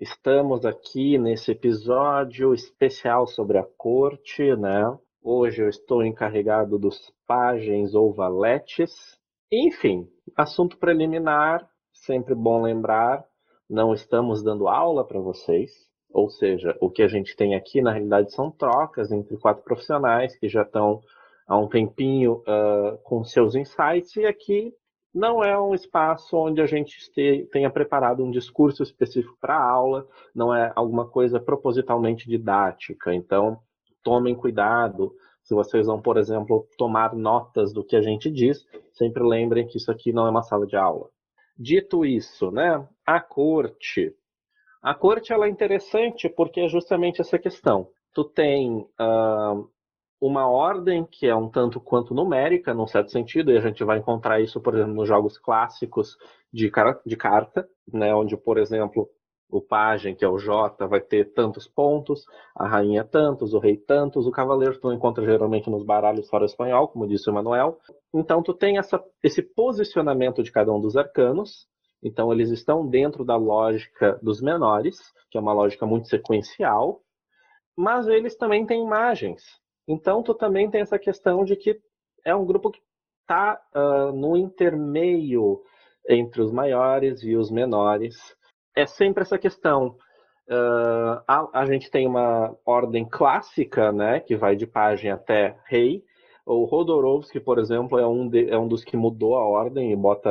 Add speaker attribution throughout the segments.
Speaker 1: Estamos aqui nesse episódio especial sobre a corte, né? Hoje eu estou encarregado dos pagens ou valetes. Enfim, assunto preliminar, sempre bom lembrar, não estamos dando aula para vocês. Ou seja, o que a gente tem aqui na realidade são trocas entre quatro profissionais que já estão há um tempinho uh, com seus insights e aqui não é um espaço onde a gente tenha preparado um discurso específico para a aula, não é alguma coisa propositalmente didática. Então, tomem cuidado. Se vocês vão, por exemplo, tomar notas do que a gente diz, sempre lembrem que isso aqui não é uma sala de aula. Dito isso, né, a corte. A corte ela é interessante porque é justamente essa questão. Tu tem uh, uma ordem que é um tanto quanto numérica, num certo sentido, e a gente vai encontrar isso, por exemplo, nos jogos clássicos de, de carta, né, onde, por exemplo, o pajem, que é o J, vai ter tantos pontos, a rainha tantos, o rei tantos, o cavaleiro tu encontra geralmente nos baralhos fora espanhol, como disse o Manuel. Então tu tem essa, esse posicionamento de cada um dos arcanos, então eles estão dentro da lógica dos menores, que é uma lógica muito sequencial, mas eles também têm imagens. Então, tu também tem essa questão de que é um grupo que está uh, ah, no intermeio entre os maiores e os menores. É sempre essa questão. Uh, a, a, gente tem uma ordem clássica, né, que vai de pajem até rei. O Rodorovsky, por exemplo, é um, de, é um dos que mudou a ordem e bota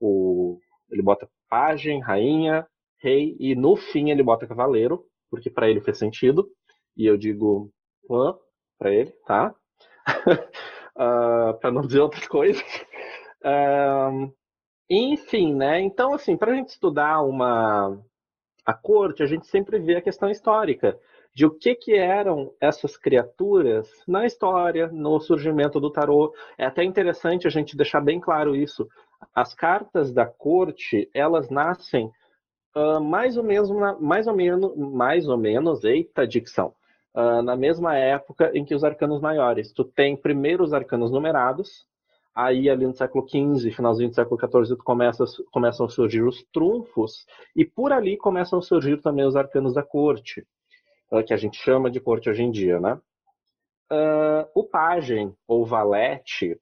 Speaker 1: o ele bota pajem, rainha, rei e no fim ele bota cavaleiro, porque para ele fez sentido. E eu digo, Hã? Para ele, tá? uh, ah, para não dizer outra coisa. Uh, enfim, né? Então, assim, para a gente estudar uma a corte, a gente sempre vê a questão histórica de o que que eram essas criaturas na história, no surgimento do tarô. É até interessante a gente deixar bem claro isso. As cartas da corte, elas nascem uh, mais ou menos, mais ou menos, mais ou menos, eita dicção, uh, na mesma época em que os arcanos maiores. Tu tem primeiro os arcanos numerados, aí ali no século XV, finalzinho do século XIV, começa, começam a surgir os trunfos, e por ali começam a surgir também os arcanos da corte, uh, que a gente chama de corte hoje em dia, né? Uh, o pajem, ou valete,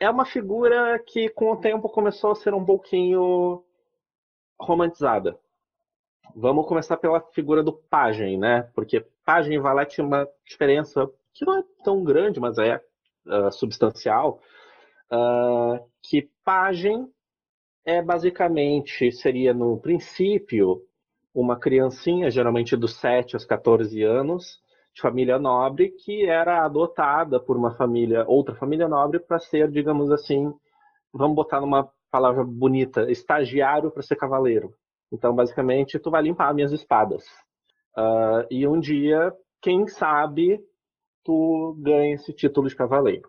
Speaker 1: é uma figura que com o tempo começou a ser um pouquinho romantizada. Vamos começar pela figura do pajem, né? Porque pajem e valete é uma diferença que não é tão grande, mas é uh, substancial. Uh, que pajem é basicamente, seria no princípio, uma criancinha, geralmente dos 7 aos 14 anos, de família nobre, que era adotada por uma família, outra família nobre, para ser, digamos assim, vamos botar numa palavra bonita, estagiário para ser cavaleiro. Então, basicamente, tu vai limpar minhas espadas. Uh, e um dia, quem sabe, tu ganha esse título de cavaleiro.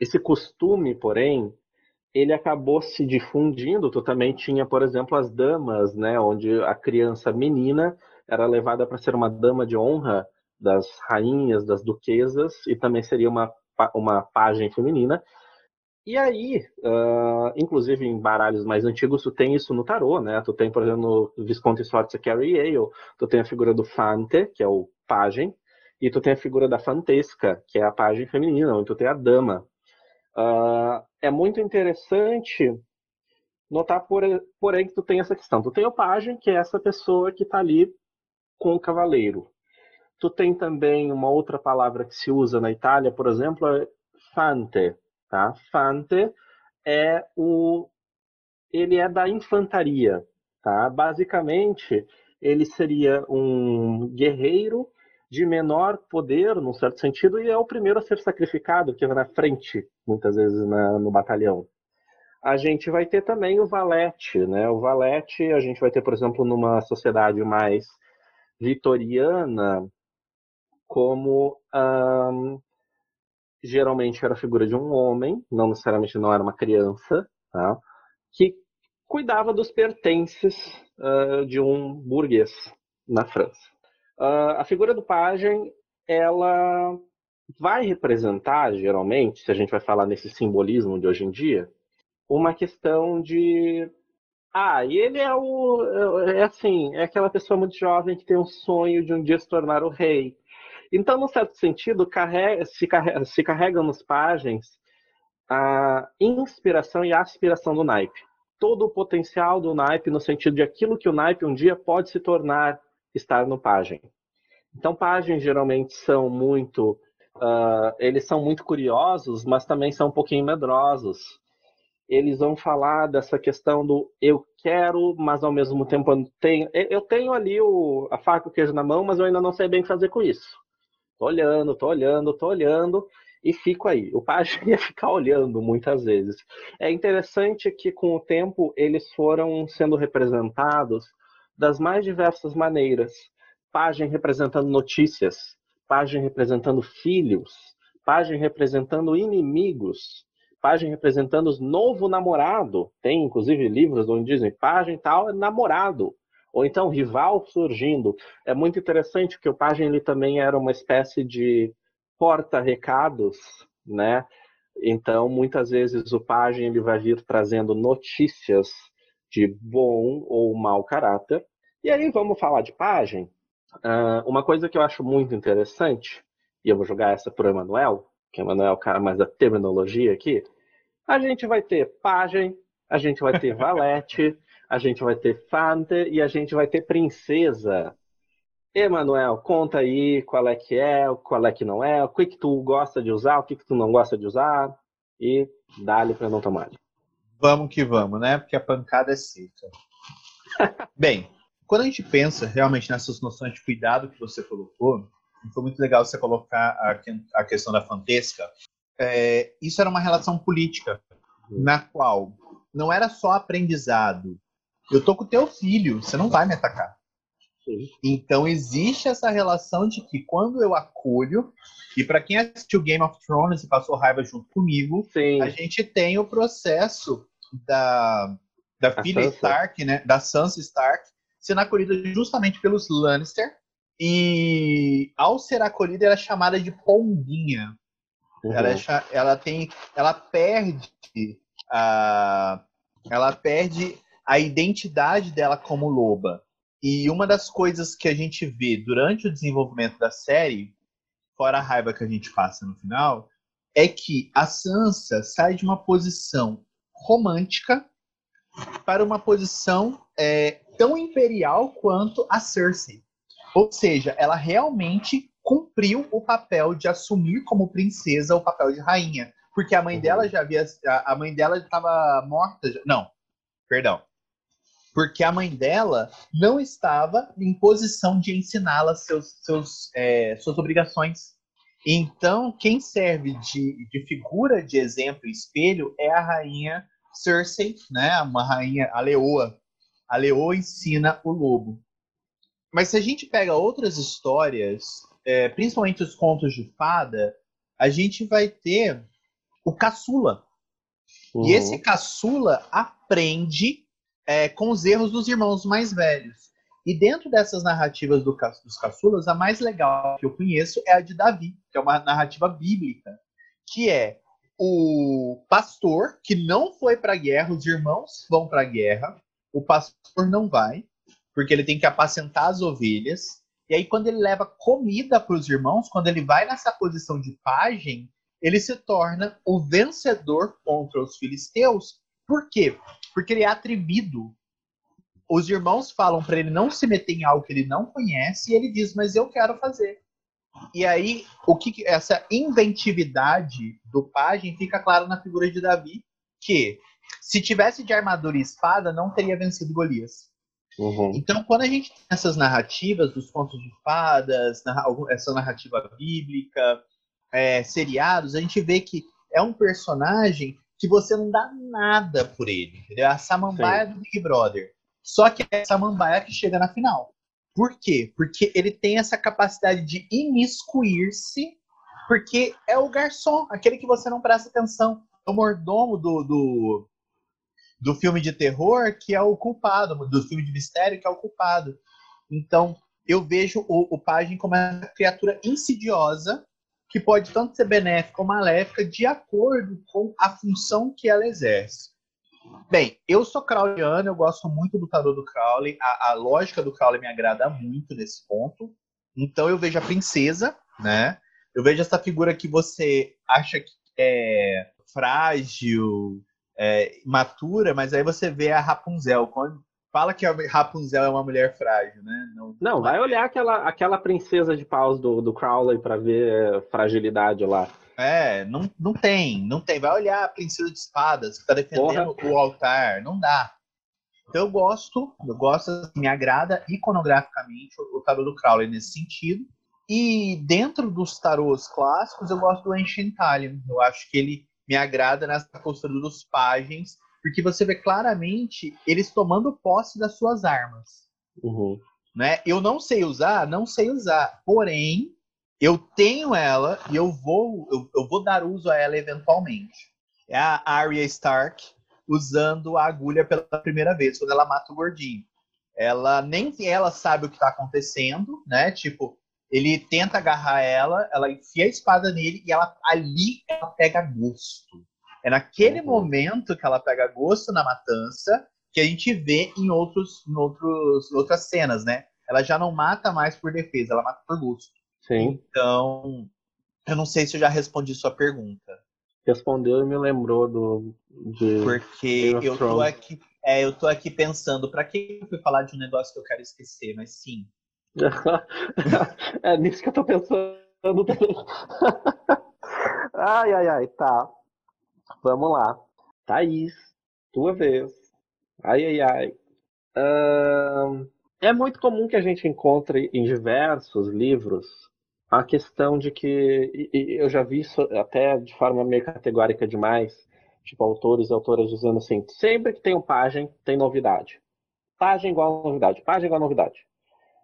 Speaker 1: Esse costume, porém, ele acabou se difundindo. Tu também tinha, por exemplo, as damas, né, onde a criança menina era levada para ser uma dama de honra das rainhas, das duquesas, e também seria uma, uma pajem feminina. E aí, uh, inclusive em baralhos mais antigos, tu tem isso no tarô, né? Tu tem, por exemplo, no Visconti Sforza Carry Yale, tu tem a figura do Fante, que é o pajem, e tu tem a figura da Fantesca, que é a pajem feminina, onde tu tem a dama. Uh, é muito interessante notar, porém, que tu tem essa questão. Tu tem o pajem, que é essa pessoa que está ali com o cavaleiro. Tu tem também uma outra palavra que se usa na Itália, por exemplo, é fante, Tá? Fante é o ele é da infantaria, tá? Basicamente, ele seria um guerreiro de menor poder, num certo sentido, e é o primeiro a ser sacrificado, que vai na frente, muitas vezes, na, no batalhão. A gente vai ter também o valete, né? O valete a gente vai ter, por exemplo, numa sociedade mais vitoriana, como um, geralmente era a figura de um homem, não necessariamente não era uma criança, tá? que cuidava dos pertences uh, de um burguês na França. Uh, a figura do pajem, ela vai representar, geralmente, se a gente vai falar nesse simbolismo de hoje em dia, uma questão de ah, e ele é o. É assim, é aquela pessoa muito jovem que tem um sonho de um dia se tornar o rei. Então, num certo sentido, carrega, se, carrega, se carrega nos pajens a inspiração e a aspiração do naipe. Todo o potencial do naipe no sentido de aquilo que o naipe um dia pode se tornar estar no pajem. Então, pajens geralmente são muito. Uh, eles são muito curiosos, mas também são um pouquinho medrosos eles vão falar dessa questão do eu quero, mas ao mesmo tempo eu tenho, eu tenho ali o, a faca e o queijo na mão, mas eu ainda não sei bem fazer com isso. Tô olhando, tô olhando, tô olhando e fico aí. O pajem ia ficar olhando muitas vezes. É interessante que com o tempo eles foram sendo representados das mais diversas maneiras. Pajem representando notícias, pajem representando filhos, pajem representando inimigos, Pajem representando novo namorado. Tem inclusive livros onde dizem Pajem tal é namorado. Ou então rival surgindo. É muito interessante que o Pajem ele também era uma espécie de porta-recados, né? Então, muitas vezes o Pajem ele vai vir trazendo notícias de bom ou mau caráter. E aí vamos falar de Pajem. Uh, uma coisa que eu acho muito interessante, e eu vou jogar essa para o Emanuel, que o Emanuel é o cara mais da terminologia aqui, a gente vai ter pajem, a gente vai ter valete, a gente vai ter fante e a gente vai ter princesa. Emanuel, conta aí qual é que é, qual é que não é, o que, que tu gosta de usar, o que, que tu não gosta de usar e dá-lhe para não tomar.
Speaker 2: Vamos que vamos, né? Porque a pancada é seca. Bem, quando a gente pensa realmente nessas noções de cuidado que você colocou, foi muito legal você colocar a, a questão da fantesca, é, isso era uma relação política na qual não era só aprendizado. Eu tô com teu filho, você não vai me atacar. Sim. Então existe essa relação de que quando eu acolho, e para quem assistiu Game of Thrones e passou raiva junto comigo, Sim. a gente tem o processo da, da filha Sansa. Stark, né, da Sansa Stark, sendo acolhida justamente pelos Lannister. E ao ser acolhida, ela é chamada de Pombinha. Uhum. Ela, é, ela tem, ela perde a, ela perde a identidade dela como loba. E uma das coisas que a gente vê durante o desenvolvimento da série, fora a raiva que a gente passa no final, é que a Sansa sai de uma posição romântica para uma posição é, tão imperial quanto a Cersei. Ou seja, ela realmente cumpriu o papel de assumir como princesa o papel de rainha. Porque a mãe uhum. dela já havia. A mãe dela estava morta. Já, não, perdão. Porque a mãe dela não estava em posição de ensiná-la seus, seus, é, suas obrigações. Então, quem serve de, de figura de exemplo e espelho é a rainha Cersei, né? Uma rainha, a leoa. A leoa ensina o lobo. Mas se a gente pega outras histórias é, principalmente os contos de fada, a gente vai ter o caçula. Uhum. E esse caçula aprende é, com os erros dos irmãos mais velhos. E dentro dessas narrativas do, dos caçulas, a mais legal que eu conheço é a de Davi, que é uma narrativa bíblica, que é o pastor que não foi para a guerra, os irmãos vão para a guerra, o pastor não vai, porque ele tem que apacentar as ovelhas, e aí, quando ele leva comida para os irmãos, quando ele vai nessa posição de pajem, ele se torna o vencedor contra os filisteus. Por quê? Porque ele é atrevido. Os irmãos falam para ele não se meter em algo que ele não conhece, e ele diz: Mas eu quero fazer. E aí, o que essa inventividade do pajem fica claro na figura de Davi, que se tivesse de armadura e espada, não teria vencido Golias. Uhum. Então, quando a gente tem essas narrativas dos contos de fadas, essa narrativa bíblica, é, seriados, a gente vê que é um personagem que você não dá nada por ele. Entendeu? É a samambaia Sim. do Big Brother. Só que é a samambaia que chega na final. Por quê? Porque ele tem essa capacidade de imiscuir-se, porque é o garçom, aquele que você não presta atenção. É o mordomo do, do, do filme de terror que é o culpado, do filme de mistério que é o culpado. Então, eu vejo o, o Pajem como uma criatura insidiosa que pode tanto ser benéfica ou maléfica de acordo com a função que ela exerce. Bem, eu sou Crowleyano, eu gosto muito do tarô do Crowley, a, a, lógica do Crowley me agrada muito nesse ponto. Então eu vejo a princesa, né? Eu vejo essa figura que você acha que é frágil, é, imatura, mas aí você vê a Rapunzel. Quando fala que a Rapunzel é uma mulher frágil, né?
Speaker 1: Não, não vai olhar aquela, aquela princesa de paus do, do Crowley para ver fragilidade lá.
Speaker 2: É, não, não tem, não tem. Vai olhar a princesa de espadas que tá defendendo Porra. o altar, não dá. Então eu gosto, eu gosto, me agrada iconograficamente o, o tarô do Crowley nesse sentido. E dentro dos tarôs clássicos, eu gosto do Ancient Alien. Eu acho que ele me agrada nessa postura dos pajens, porque você vê claramente eles tomando posse das suas armas.
Speaker 1: Uhum.
Speaker 2: Né? Eu não sei usar, não sei usar. Porém, eu tenho ela e eu vou, eu, eu vou dar uso a ela eventualmente. É a Arya Stark usando a agulha pela primeira vez, quando ela mata o gordinho. Ela nem ela sabe o que está acontecendo, né? Tipo, ele tenta agarrar ela, ela enfia a espada nele e ela ali ela pega gosto. É naquele uhum. momento que ela pega gosto na matança que a gente vê em outros, em outros, outras cenas, né? Ela já não mata mais por defesa, ela mata por gosto.
Speaker 1: Sim.
Speaker 2: Então, eu não sei se eu já respondi sua pergunta.
Speaker 1: Respondeu e me lembrou do.
Speaker 2: Porque eu tô aqui. É, eu tô aqui pensando, para que eu fui falar de um negócio que eu quero esquecer, mas sim.
Speaker 1: é nisso que eu tô pensando também. ai, ai, ai, tá. Vamos lá. Thaís, tua vez. Ai, ai, ai. Uh, é muito comum que a gente encontre em diversos livros a questão de que, e, eu já vi isso até de forma meio categórica demais, tipo autores e autoras dizendo assim, sempre que tem um página, tem novidade. Página igual novidade, página igual novidade.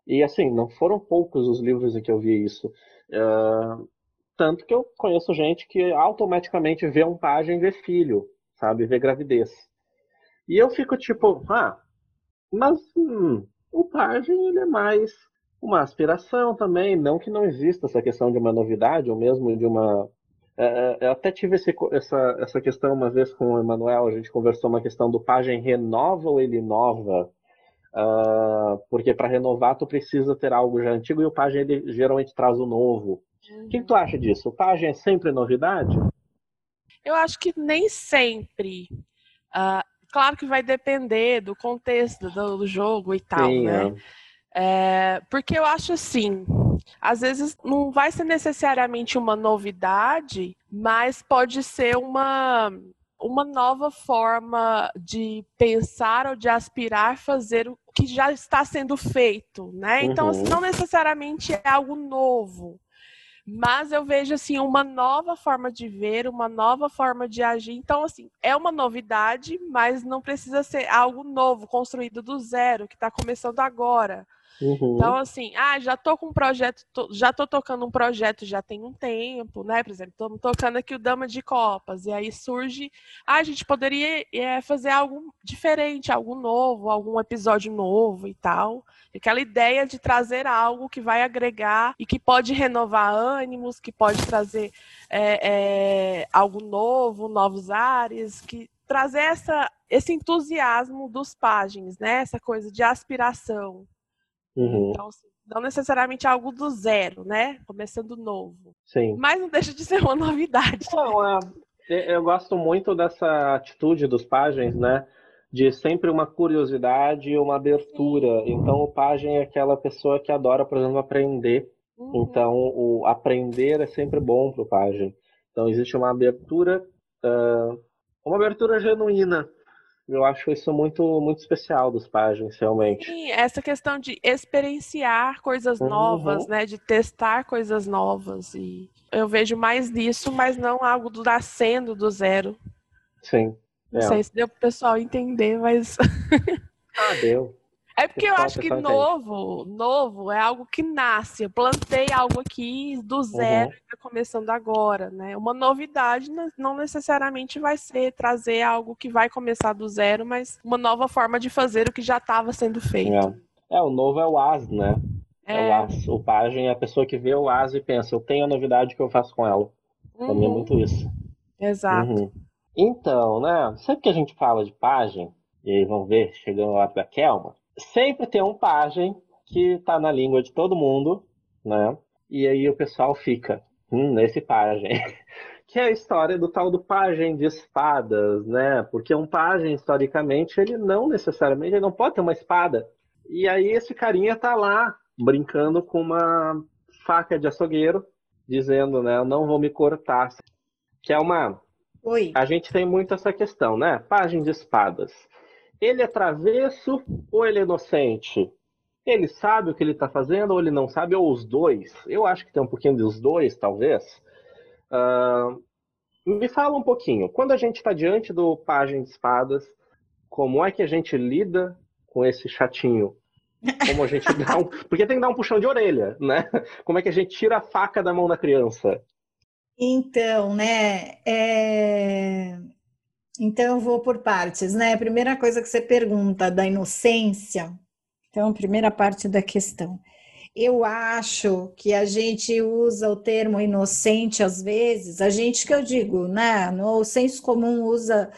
Speaker 1: E assim, não foram poucos os livros em que eu vi isso. Uh, tanto que eu conheço gente que automaticamente vê um página e vê filho, sabe? Vê gravidez. E eu fico tipo, ah, mas hum, o página ele é mais uma aspiração também, não que não exista essa questão de uma novidade, ou mesmo de uma. É, é, eu até tive esse, essa, essa questão uma vez com o Emanuel, a gente conversou uma questão do pajem renova ou ele inova, uh, porque para renovar tu precisa ter algo já antigo e o pajem ele geralmente traz o novo. Uhum. O que, tu acha disso? O pajem é sempre novidade?
Speaker 3: Eu acho que nem sempre. Uh, claro que vai depender do contexto do, do jogo e tal, Sim, né? É. É, porque eu acho assim, às vezes não vai ser necessariamente uma novidade, mas pode ser uma uma nova forma de pensar ou de aspirar fazer o que já está sendo feito, né? Então, assim, uhum. não necessariamente é algo novo, mas eu vejo assim uma nova forma de ver, uma nova forma de agir. Então, assim, é uma novidade, mas não precisa ser algo novo, construído do zero, que está começando agora. Uhum. Então, assim, ah, já tô com um projeto, tô, já tô tocando um projeto já tem um tempo, né? Por exemplo, estamos tocando aqui o Dama de Copas, e aí surge, ah, a gente poderia é, fazer algo diferente, algo novo, algum episódio novo e tal. Aquela ideia de trazer algo que vai agregar e que pode renovar ânimos, que pode trazer é, é, algo novo, novos ares, que trazer essa, esse entusiasmo dos páginas, né? Essa coisa de aspiração.
Speaker 1: Uhum.
Speaker 3: Então, assim, não necessariamente algo do zero, né? Começando novo.
Speaker 1: Sim.
Speaker 3: Mas não deixa de ser uma novidade.
Speaker 1: Não, é, eu gosto muito dessa atitude dos páginas, né? De sempre uma curiosidade e uma abertura. Sim. Então, o pajem é aquela pessoa que adora, por exemplo, aprender. Uhum. Então, o aprender é sempre bom para o pajem. Então, existe uma abertura, uh, uma abertura genuína eu acho isso muito, muito especial dos páginas, realmente.
Speaker 3: Sim, essa questão de experienciar coisas uhum. novas, né? De testar coisas novas. E eu vejo mais nisso, mas não algo do nascendo do zero.
Speaker 1: Sim.
Speaker 3: Não é. sei se deu pro pessoal entender, mas.
Speaker 1: ah, deu.
Speaker 3: É porque eu acho que novo, novo é algo que nasce. Eu plantei algo aqui do zero, uhum. Tá começando agora, né? Uma novidade não necessariamente vai ser trazer algo que vai começar do zero, mas uma nova forma de fazer o que já estava sendo feito.
Speaker 1: É. é. o novo é o as, né? É, é o as. O pajem é a pessoa que vê o as e pensa, eu tenho a novidade que eu faço com ela. Uhum. Pra mim é muito isso.
Speaker 3: Exato. Uhum.
Speaker 1: Então, né? Sempre que a gente fala de pajem, e aí vamos ver, chegando lá da Kelma, sempre tem um pajem que está na língua de todo mundo, né? E aí o pessoal fica, hum, nesse pajem. que é a história do tal do pajem de espadas, né? Porque um pajem, historicamente, ele não necessariamente, ele não pode ter uma espada. E aí esse carinha tá lá, brincando com uma faca de açougueiro, dizendo, né, eu não vou me cortar. Que é uma...
Speaker 4: Oi.
Speaker 1: A gente tem muito essa questão, né? Pajem de espadas ele é travesso ou ele é inocente? Ele sabe o que ele está fazendo ou ele não sabe, ou os dois? Eu acho que tem um pouquinho dos dois, talvez. Uh, me fala um pouquinho, quando a gente está diante do Pajem de Espadas, como é que a gente lida com esse chatinho? Como a gente dá um... Porque tem que dar um puxão de orelha, né? Como é que a gente tira a faca da mão da criança?
Speaker 4: Então, né? É... Então, eu vou por partes, né? A primeira coisa que você pergunta da inocência. Então, primeira parte da questão. Eu acho que a gente usa o termo inocente às vezes, a gente que eu digo, né? No senso comum usa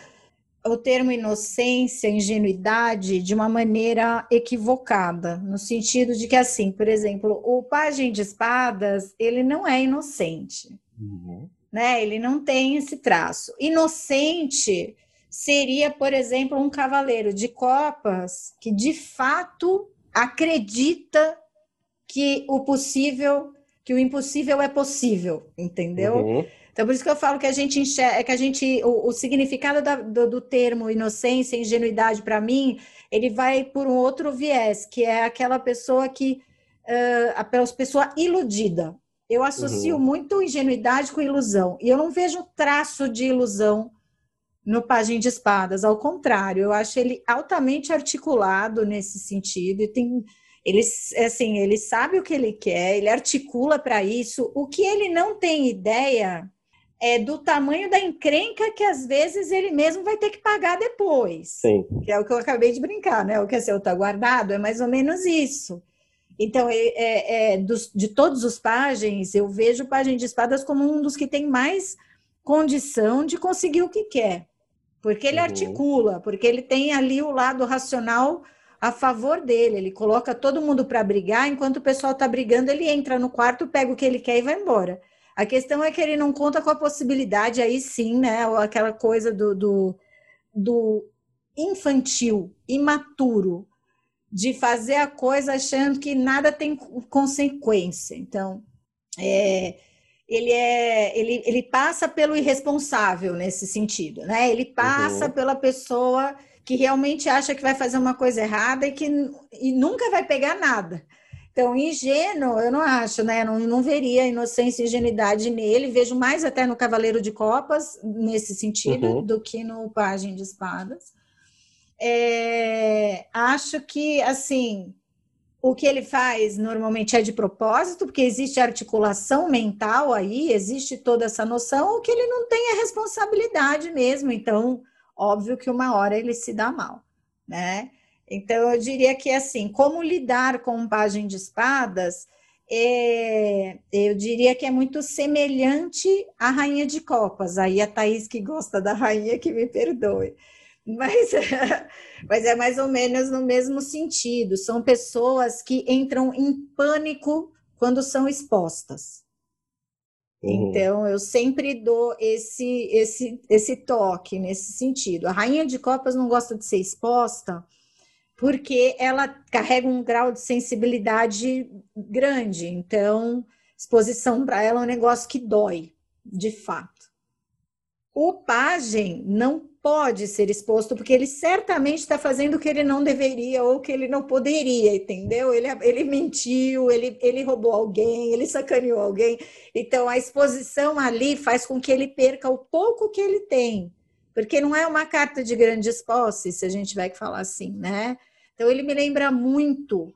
Speaker 4: o termo inocência, ingenuidade, de uma maneira equivocada, no sentido de que, assim, por exemplo, o pajem de espadas, ele não é inocente. Uhum né? Ele não tem esse traço. Inocente seria, por exemplo, um cavaleiro de copas que de fato acredita que o possível, que o impossível é possível, entendeu? Uhum. Então, por isso que eu falo que a gente enxerga, que a gente, o, o significado da, do, do, termo inocência, ingenuidade, para mim, ele vai por um outro viés, que é aquela pessoa que, uh, a pessoa iludida, eu associo uhum. muito ingenuidade com ilusão. E eu não vejo traço de ilusão no Pajem de Espadas. Ao contrário, eu acho ele altamente articulado nesse sentido. E tem, ele, assim, ele sabe o que ele quer, ele articula para isso. O que ele não tem ideia é do tamanho da encrenca que às vezes ele mesmo vai ter que pagar depois.
Speaker 1: Sim.
Speaker 4: Que é o que eu acabei de brincar, né? O que é seu está guardado, é mais ou menos isso. Então, é, é, dos, de todos os pajens, eu vejo o pajem de espadas como um dos que tem mais condição de conseguir o que quer. Porque ele uhum. articula, porque ele tem ali o lado racional a favor dele. Ele coloca todo mundo para brigar, enquanto o pessoal está brigando, ele entra no quarto, pega o que ele quer e vai embora. A questão é que ele não conta com a possibilidade, aí sim, né? Aquela coisa do, do, do infantil, imaturo, de fazer a coisa achando que nada tem consequência. Então, é, ele é ele, ele passa pelo irresponsável nesse sentido, né? Ele passa uhum. pela pessoa que realmente acha que vai fazer uma coisa errada e que e nunca vai pegar nada. Então, ingênuo, eu não acho, né? Não, não veria inocência e ingenuidade nele. Vejo mais até no Cavaleiro de Copas, nesse sentido, uhum. do que no Pagem de Espadas. É, acho que, assim, o que ele faz normalmente é de propósito, porque existe articulação mental aí, existe toda essa noção, o que ele não tem é responsabilidade mesmo. Então, óbvio que uma hora ele se dá mal, né? Então, eu diria que, assim, como lidar com um pajem de espadas, é, eu diria que é muito semelhante à rainha de copas. Aí a Thaís, que gosta da rainha, que me perdoe mas, mas é mais ou menos no mesmo sentido. São pessoas que entram em pânico quando são expostas. Uhum. Então, eu sempre dou esse, esse, esse toque nesse sentido. A rainha de copas não gosta de ser exposta porque ela carrega um grau de sensibilidade grande. Então, exposição para ela é um negócio que dói, de fato. O pajem não pode ser exposto, porque ele certamente está fazendo o que ele não deveria ou que ele não poderia, entendeu? Ele, ele mentiu, ele, ele roubou alguém, ele sacaneou alguém. Então, a exposição ali faz com que ele perca o pouco que ele tem, porque não é uma carta de grandes posses, se a gente vai falar assim, né? Então ele me lembra muito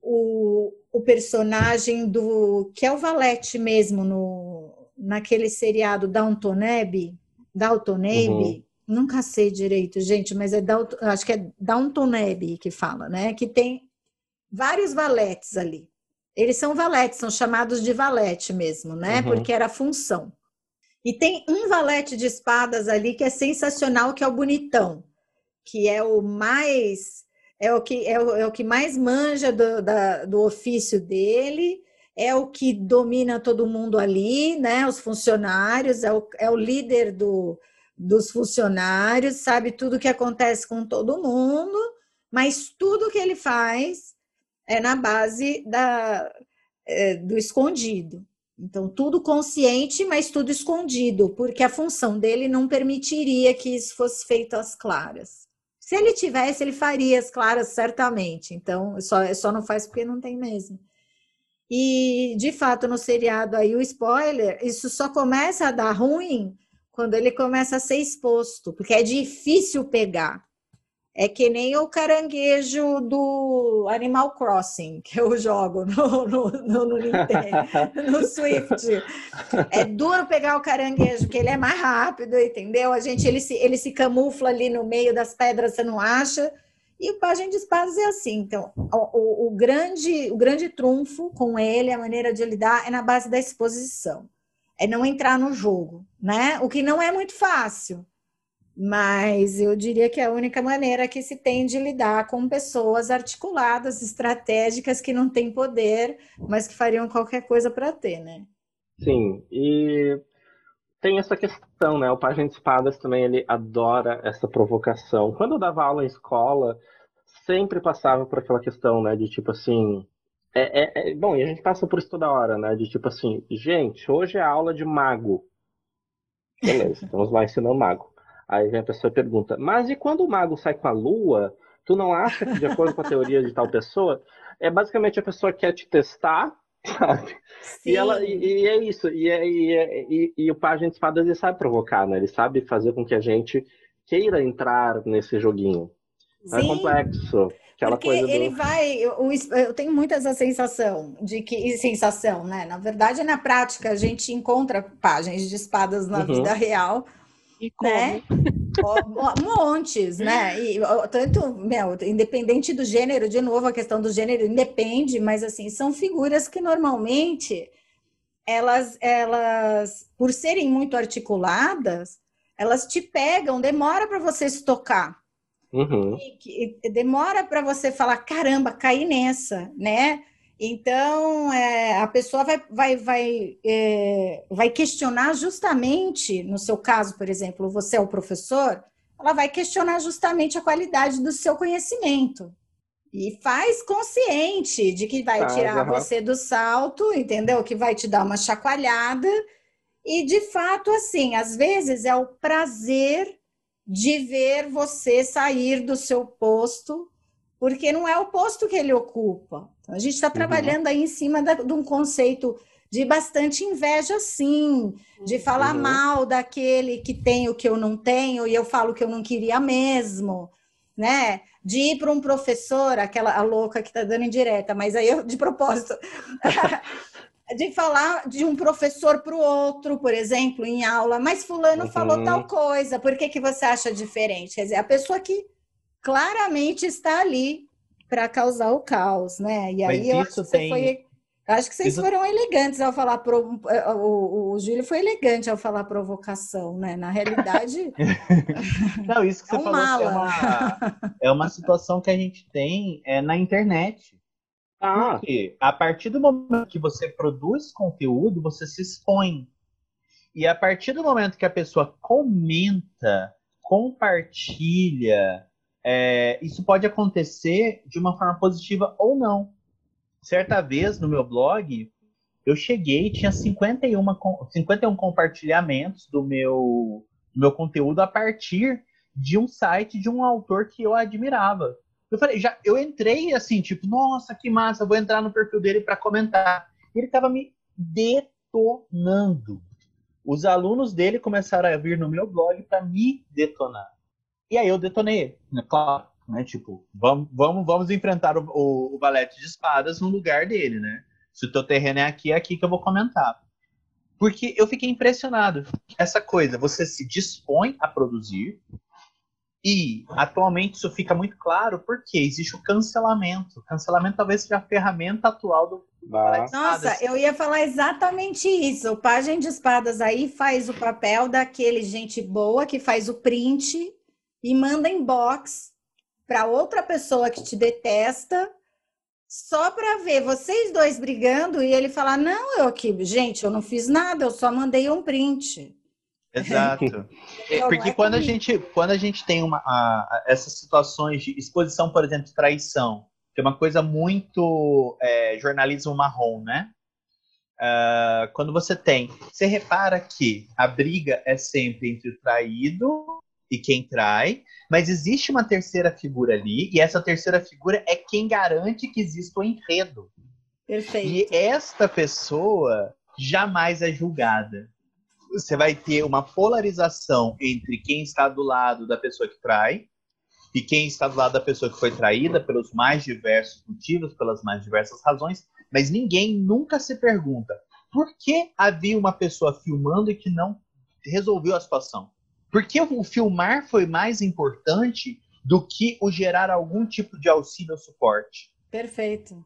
Speaker 4: o, o personagem do que é o Valete mesmo no naquele seriado Downton Abbey, Downton Abbey, uhum. nunca sei direito, gente, mas é Downton, acho que é Downton Abbey que fala, né? Que tem vários valetes ali. Eles são valetes, são chamados de valete mesmo, né? Uhum. Porque era função. E tem um valete de espadas ali que é sensacional, que é o bonitão, que é o mais é o que é o, é o que mais manja do, da, do ofício dele, é o que domina todo mundo ali, né? Os funcionários, é o, é o líder do, dos funcionários, sabe tudo o que acontece com todo mundo, mas tudo que ele faz é na base da, é, do escondido. Então, tudo consciente, mas tudo escondido, porque a função dele não permitiria que isso fosse feito às claras. Se ele tivesse, ele faria as claras certamente. Então, só, só não faz porque não tem mesmo. E, de fato, no seriado aí, o spoiler, isso só começa a dar ruim quando ele começa a ser exposto, porque é difícil pegar. É que nem o caranguejo do Animal Crossing, que eu jogo no, no, no, no Nintendo, no Swift. É duro pegar o caranguejo, porque ele é mais rápido, entendeu? A gente, ele se, ele se camufla ali no meio das pedras, você não acha. E o Pagem de Espadas é assim. Então, o, o, grande, o grande trunfo com ele, a maneira de lidar, é na base da exposição. É não entrar no jogo, né? O que não é muito fácil mas eu diria que é a única maneira que se tem de lidar com pessoas articuladas, estratégicas, que não têm poder, mas que fariam qualquer coisa para ter, né?
Speaker 1: Sim, e tem essa questão, né? O Pajem de Espadas também, ele adora essa provocação. Quando eu dava aula em escola, sempre passava por aquela questão, né? De tipo assim... É, é, é... bom, e a gente passa por isso toda hora, né? De tipo assim, gente, hoje é aula de mago. Beleza, estamos lá ensinando mago. Aí vem a pessoa e pergunta, mas e quando o mago sai com a lua, tu não acha que, de acordo com a teoria de tal pessoa, é basicamente a pessoa quer te testar, sabe? Sim. E, ela, e, e é isso, e, é, e, é, e, e o Página de Espadas ele sabe provocar, né? Ele sabe fazer com que a gente queira entrar nesse joguinho. Sim. É complexo. Aquela
Speaker 4: Porque
Speaker 1: coisa
Speaker 4: ele vai, eu, eu, tenho muito essa sensação de que, sensação, né? Na verdade, na prática, a gente encontra páginas de espadas na uhum. vida real,
Speaker 3: e né?
Speaker 4: Montes, né? E, tanto, meu, independente do gênero, de novo, a questão do gênero independe, mas assim, são figuras que normalmente elas, elas, por serem muito articuladas, elas te pegam, demora para você se tocar.
Speaker 1: Uhum.
Speaker 4: E, e, demora para você falar, caramba, caí nessa, né? Então, é, a pessoa vai, vai, vai, é, vai questionar justamente, no seu caso, por exemplo, você é o professor, ela vai questionar justamente a qualidade do seu conhecimento. E faz consciente de que vai tirar você do salto, entendeu? Que vai te dar uma chacoalhada. E, de fato, assim, às vezes é o prazer de ver você sair do seu posto porque não é o posto que ele ocupa. Então, a gente está uhum. trabalhando aí em cima da, de um conceito de bastante inveja, sim, de falar uhum. mal daquele que tem o que eu não tenho e eu falo que eu não queria mesmo, né? De ir para um professor, aquela a louca que está dando indireta, mas aí eu, de propósito, de falar de um professor para o outro, por exemplo, em aula, mas fulano uhum. falou tal coisa, por que, que você acha diferente? Quer dizer, a pessoa que claramente está ali para causar o caos, né? E aí eu acho que tem... foi Acho que vocês isso... foram elegantes ao falar. Pro... O, o, Júlio foi elegante ao falar provocação, né? Na realidade.
Speaker 2: Não, isso que é você um falou é uma, é uma situação que a gente tem é, na internet. Ah. Porque a partir do momento que você produz conteúdo, você se expõe. E a partir do momento que a pessoa comenta, compartilha, é, isso pode acontecer de uma forma positiva ou não. Certa vez no meu blog, eu cheguei, tinha 51, 51 compartilhamentos do meu, do meu conteúdo a partir de um site de um autor que eu admirava. Eu falei, já, eu entrei assim, tipo, nossa, que massa, vou entrar no perfil dele para comentar. Ele estava me detonando. Os alunos dele começaram a vir no meu blog para me detonar. E aí eu detonei ele, né? claro, Né? Tipo, vamos, vamos, vamos enfrentar o, o, o valete de espadas no lugar dele, né? Se o teu terreno é aqui, é aqui que eu vou comentar. Porque eu fiquei impressionado. Essa coisa, você se dispõe a produzir, e atualmente isso fica muito claro porque existe o cancelamento. O cancelamento talvez seja a ferramenta atual do.
Speaker 4: Nossa, eu ia falar exatamente isso. O Pagem de Espadas aí faz o papel daquele gente boa que faz o print e manda inbox para outra pessoa que te detesta só para ver vocês dois brigando e ele falar: Não, eu aqui, gente, eu não fiz nada, eu só mandei um print.
Speaker 2: Exato. É, porque é quando, a gente, quando a gente tem uma, a, essas situações de exposição, por exemplo, de traição, que é uma coisa muito é, jornalismo marrom, né? Uh, quando você tem, você repara que a briga é sempre entre o traído e quem trai, mas existe uma terceira figura ali, e essa terceira figura é quem garante que exista o enredo.
Speaker 4: Perfeito.
Speaker 2: E esta pessoa jamais é julgada. Você vai ter uma polarização entre quem está do lado da pessoa que trai e quem está do lado da pessoa que foi traída pelos mais diversos motivos, pelas mais diversas razões, mas ninguém nunca se pergunta por que havia uma pessoa filmando e que não resolveu a situação. Porque o filmar foi mais importante do que o gerar algum tipo de auxílio ou suporte.
Speaker 4: Perfeito.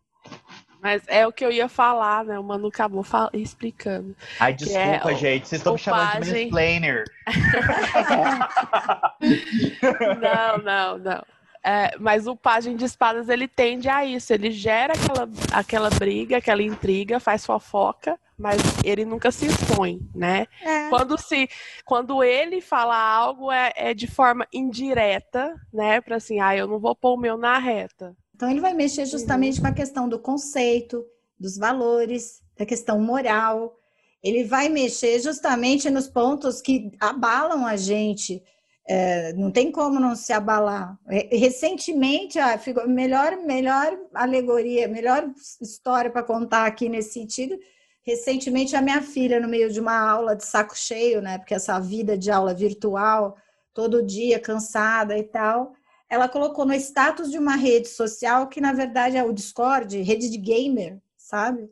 Speaker 3: Mas é o que eu ia falar, né? O Manu acabou explicando.
Speaker 2: Ai, desculpa, é gente. Vocês estão me chamando de mansplainer.
Speaker 3: não, não, não. É, mas o Pagem de Espadas, ele tende a isso. Ele gera aquela, aquela briga, aquela intriga, faz fofoca, mas ele nunca se expõe, né? É. Quando, se, quando ele fala algo, é, é de forma indireta, né? Para assim, ah, eu não vou pôr o meu na reta.
Speaker 4: Então, ele vai mexer justamente uhum. com a questão do conceito, dos valores, da questão moral. Ele vai mexer justamente nos pontos que abalam a gente é, não tem como não se abalar. Recentemente, a melhor, melhor alegoria, melhor história para contar aqui nesse sentido. Recentemente, a minha filha, no meio de uma aula de saco cheio, né? Porque essa vida de aula virtual, todo dia cansada e tal, ela colocou no status de uma rede social que, na verdade, é o Discord, rede de gamer, sabe?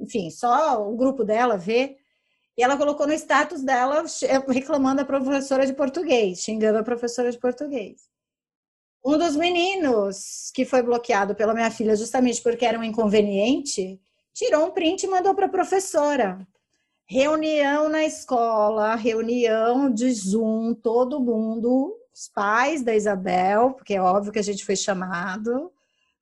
Speaker 4: Enfim, só o grupo dela vê. E ela colocou no status dela reclamando da professora de português, xingando a professora de português. Um dos meninos que foi bloqueado pela minha filha justamente porque era um inconveniente, tirou um print e mandou para a professora. Reunião na escola, reunião de Zoom, todo mundo, os pais da Isabel, porque é óbvio que a gente foi chamado,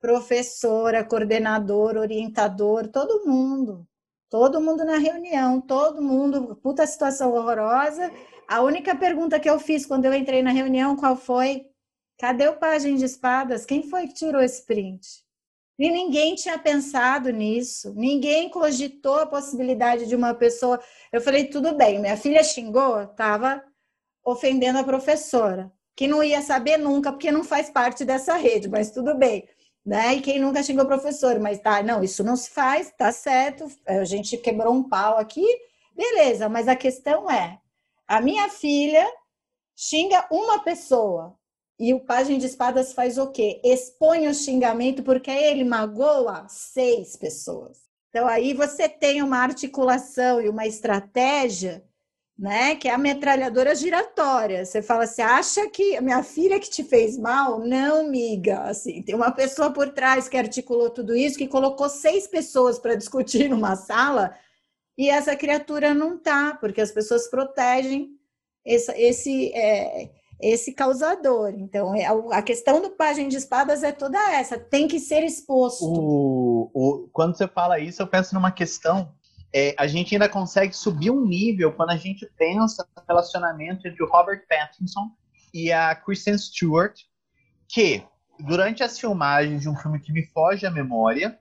Speaker 4: professora, coordenador, orientador, todo mundo. Todo mundo na reunião, todo mundo, puta situação horrorosa. A única pergunta que eu fiz quando eu entrei na reunião, qual foi? Cadê o Pagem de Espadas? Quem foi que tirou esse print? E ninguém tinha pensado nisso, ninguém cogitou a possibilidade de uma pessoa. Eu falei, tudo bem, minha filha xingou, estava ofendendo a professora, que não ia saber nunca, porque não faz parte dessa rede, mas tudo bem né? E quem nunca xingou o professor, mas tá, não, isso não se faz, tá certo, a gente quebrou um pau aqui, beleza, mas a questão é, a minha filha xinga uma pessoa, e o Pagem de Espadas faz o quê? Expõe o xingamento porque ele magoa seis pessoas. Então aí você tem uma articulação e uma estratégia né? Que é a metralhadora giratória. Você fala assim, acha que a minha filha que te fez mal? Não, miga. Assim, tem uma pessoa por trás que articulou tudo isso, que colocou seis pessoas para discutir numa sala, e essa criatura não tá, porque as pessoas protegem esse, esse, é, esse causador. Então, é, a questão do Pagem de Espadas é toda essa, tem que ser exposto.
Speaker 2: O, o, quando você fala isso, eu penso numa questão é, a gente ainda consegue subir um nível quando a gente pensa no relacionamento entre o Robert Pattinson e a Kristen Stewart, que durante as filmagens de um filme que me foge à memória,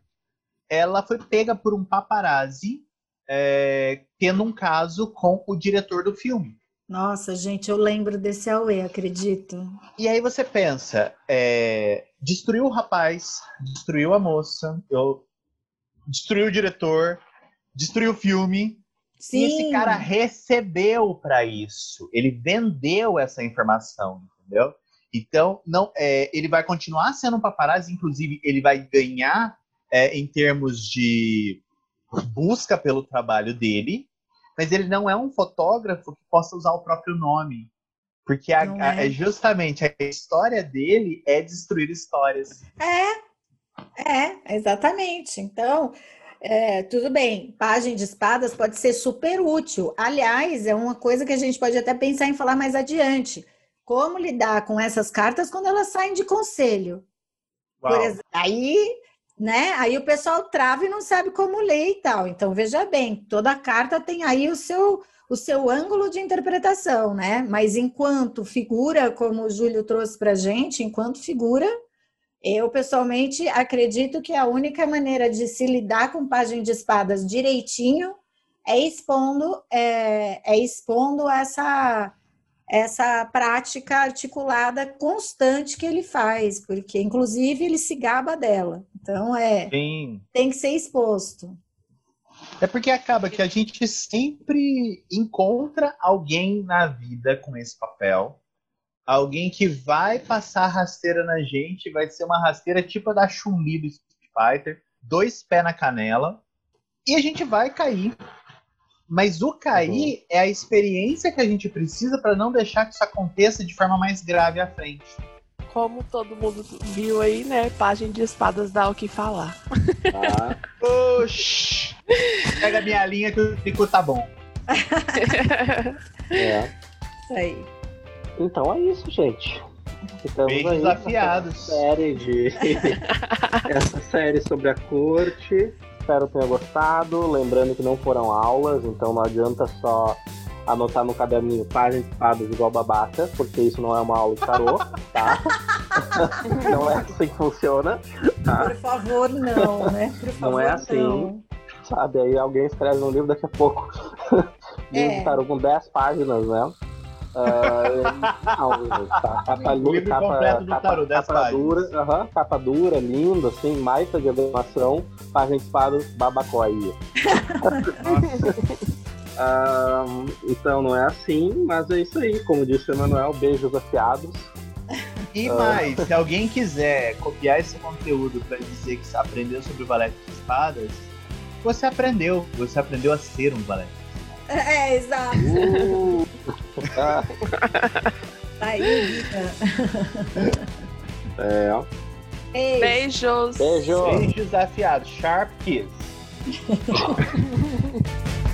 Speaker 2: ela foi pega por um paparazzi é, tendo um caso com o diretor do filme.
Speaker 4: Nossa, gente, eu lembro desse Aue, acredito.
Speaker 2: E aí você pensa, é, destruiu o rapaz, destruiu a moça, eu, destruiu o diretor, destruiu o filme. Sim. E esse cara recebeu para isso. Ele vendeu essa informação, entendeu? Então, não, é, ele vai continuar sendo um paparazzi, inclusive ele vai ganhar é, em termos de busca pelo trabalho dele, mas ele não é um fotógrafo que possa usar o próprio nome. Porque a, a, é. justamente a história dele é destruir histórias.
Speaker 4: É, é, exatamente. Então, é, tudo bem, página de espadas pode ser super útil. Aliás, é uma coisa que a gente pode até pensar em falar mais adiante. Como lidar com essas cartas quando elas saem de conselho? Exemplo, aí, né? Aí o pessoal trava e não sabe como ler e tal. Então, veja bem, toda carta tem aí o seu o seu ângulo de interpretação, né? Mas enquanto figura, como o Júlio trouxe para gente, enquanto figura, eu pessoalmente acredito que a única maneira de se lidar com página de espadas direitinho é expondo, é, é expondo essa essa prática articulada constante que ele faz, porque inclusive ele se gaba dela. Então é Sim. tem que ser exposto.
Speaker 2: É porque acaba que a gente sempre encontra alguém na vida com esse papel. Alguém que vai passar rasteira na gente, vai ser uma rasteira tipo a da Chun-Li do Street Fighter, dois pés na canela, e a gente vai cair. Mas o cair uhum. é a experiência que a gente precisa para não deixar que isso aconteça de forma mais grave à frente
Speaker 3: como todo mundo viu aí, né? Página de espadas dá o que falar.
Speaker 2: Ah. Oxi! Pega minha linha que o tricô tá bom.
Speaker 1: é.
Speaker 4: Isso aí.
Speaker 1: Então é isso, gente.
Speaker 2: Estamos Bem aí desafiados.
Speaker 1: Série de... essa série sobre a corte. Espero que tenha gostado. Lembrando que não foram aulas, então não adianta só anotar no caderninho páginas espadas igual babaca, porque isso não é uma aula de tarô, tá? não é assim que funciona.
Speaker 4: Tá? Por favor, não, né? Por favor,
Speaker 1: não é assim. Não. Sabe, aí alguém escreve um livro daqui a pouco. livro é. tarô com 10 páginas, né? Uh, não, tá, capa,
Speaker 2: livro capa, capa, tarô,
Speaker 1: capa dura, uh -huh, capa dura, lindo, assim, mais de animação, página de espadas, babacóia. Uh, então não é assim, mas é isso aí. Como disse o Emanuel, beijos afiados.
Speaker 2: E uh... mais, se alguém quiser copiar esse conteúdo para dizer que aprendeu sobre o valete de espadas, você aprendeu. Você aprendeu a ser um valete.
Speaker 4: É, exato. Uh... tá aí,
Speaker 1: É.
Speaker 3: Beijos.
Speaker 1: Beijos.
Speaker 2: Beijos afiados. Sharp kiss.